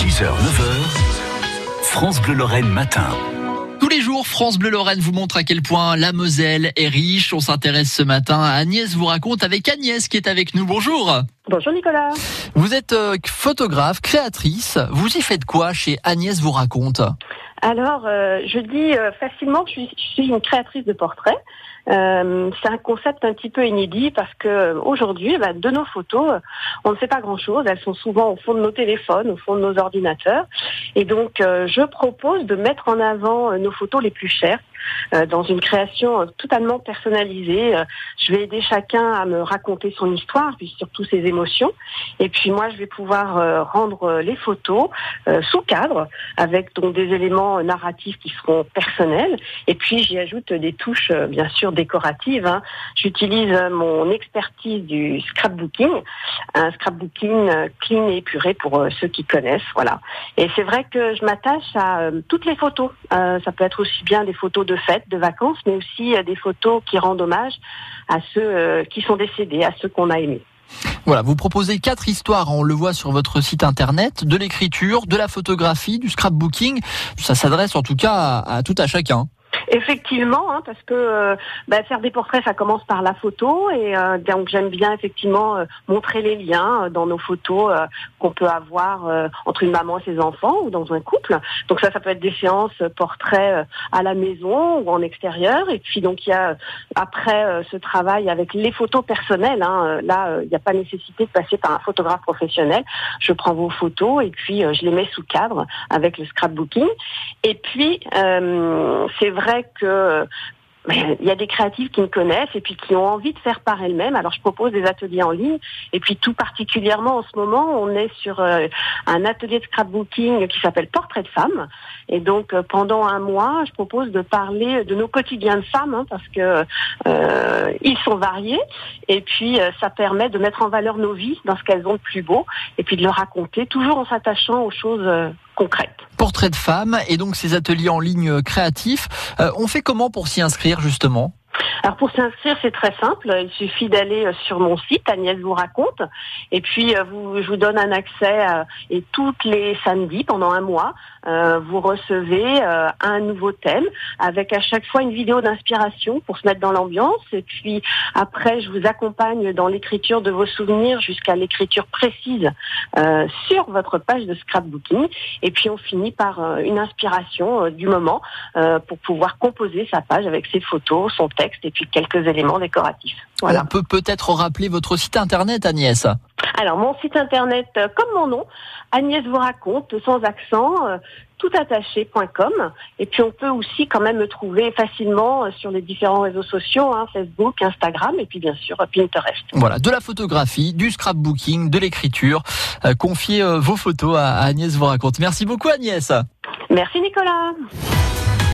6h, 9h, France Bleu Lorraine matin. Tous les jours, France Bleu Lorraine vous montre à quel point la Moselle est riche. On s'intéresse ce matin à Agnès vous raconte avec Agnès qui est avec nous. Bonjour. Bonjour Nicolas. Vous êtes euh, photographe, créatrice. Vous y faites quoi chez Agnès vous raconte? Alors, euh, je dis euh, facilement que je suis, une créatrice de portraits. Euh, c'est un concept un petit peu inédit parce que aujourd'hui, bah, de nos photos, on ne sait pas grand-chose. Elles sont souvent au fond de nos téléphones, au fond de nos ordinateurs. Et donc, je propose de mettre en avant nos photos les plus chères dans une création euh, totalement personnalisée. Euh, Je vais aider chacun à me raconter son histoire, puis surtout ses émotions. Et puis moi, je vais pouvoir euh, rendre euh, les photos euh, sous cadre, avec donc des éléments narratifs qui seront personnels. Et puis j'y ajoute des touches, euh, bien sûr, décoratives. hein. J'utilise euh, mon expertise du scrapbooking, un scrapbooking euh, clean et épuré pour euh, ceux qui connaissent. Voilà. Et c'est vrai que je m'attache à euh, toutes les photos. Euh, ça peut être aussi bien des photos de fêtes, de vacances, mais aussi euh, des photos qui rendent hommage à ceux euh, qui sont décédés, à ceux qu'on a aimés. Voilà, vous proposez quatre histoires, on le voit sur votre site internet, de l'écriture, de la photographie, du scrapbooking. Ça s'adresse en tout cas à, à tout à chacun. Effectivement, hein, parce que euh, bah, faire des portraits, ça commence par la photo, et euh, donc j'aime bien effectivement euh, montrer les liens euh, dans nos photos qu'on peut avoir entre une maman et ses enfants ou dans un couple. Donc ça, ça peut être des séances portraits à la maison ou en extérieur, et puis donc il y a après ce travail avec les photos personnelles. hein, là, il n'y a pas nécessité de passer par un photographe professionnel. Je prends vos photos et puis je les mets sous cadre avec le scrapbooking. Et puis c'est vrai que il y a des créatifs qui me connaissent et puis qui ont envie de faire par elles-mêmes. Alors je propose des ateliers en ligne et puis tout particulièrement en ce moment, on est sur euh, un atelier de scrapbooking qui s'appelle Portrait de femme. Et donc euh, pendant un mois, je propose de parler de nos quotidiens de femmes hein, parce que euh, ils sont variés et puis ça permet de mettre en valeur nos vies dans ce qu'elles ont de plus beau et puis de le raconter toujours en s'attachant aux choses concrètes. Portrait de femme et donc ces ateliers en ligne créatifs. Euh, on fait comment pour s'y inscrire justement? Alors pour s'inscrire, c'est très simple. Il suffit d'aller euh, sur mon site, Agnès vous raconte, et puis euh, je vous donne un accès euh, et toutes les samedis pendant un mois, vous recevez un nouveau thème avec à chaque fois une vidéo d'inspiration pour se mettre dans l'ambiance. Et puis après, je vous accompagne dans l'écriture de vos souvenirs jusqu'à l'écriture précise sur votre page de scrapbooking. Et puis on finit par une inspiration du moment pour pouvoir composer sa page avec ses photos, son texte et puis quelques éléments décoratifs. Voilà. On peut peut-être rappeler votre site internet Agnès. Alors mon site internet, euh, comme mon nom, Agnès vous raconte, sans accent, euh, toutattaché.com. Et puis on peut aussi quand même me trouver facilement euh, sur les différents réseaux sociaux, hein, Facebook, Instagram et puis bien sûr Pinterest. Voilà, de la photographie, du scrapbooking, de l'écriture. Confiez vos photos à à Agnès vous raconte. Merci beaucoup Agnès. Merci Nicolas.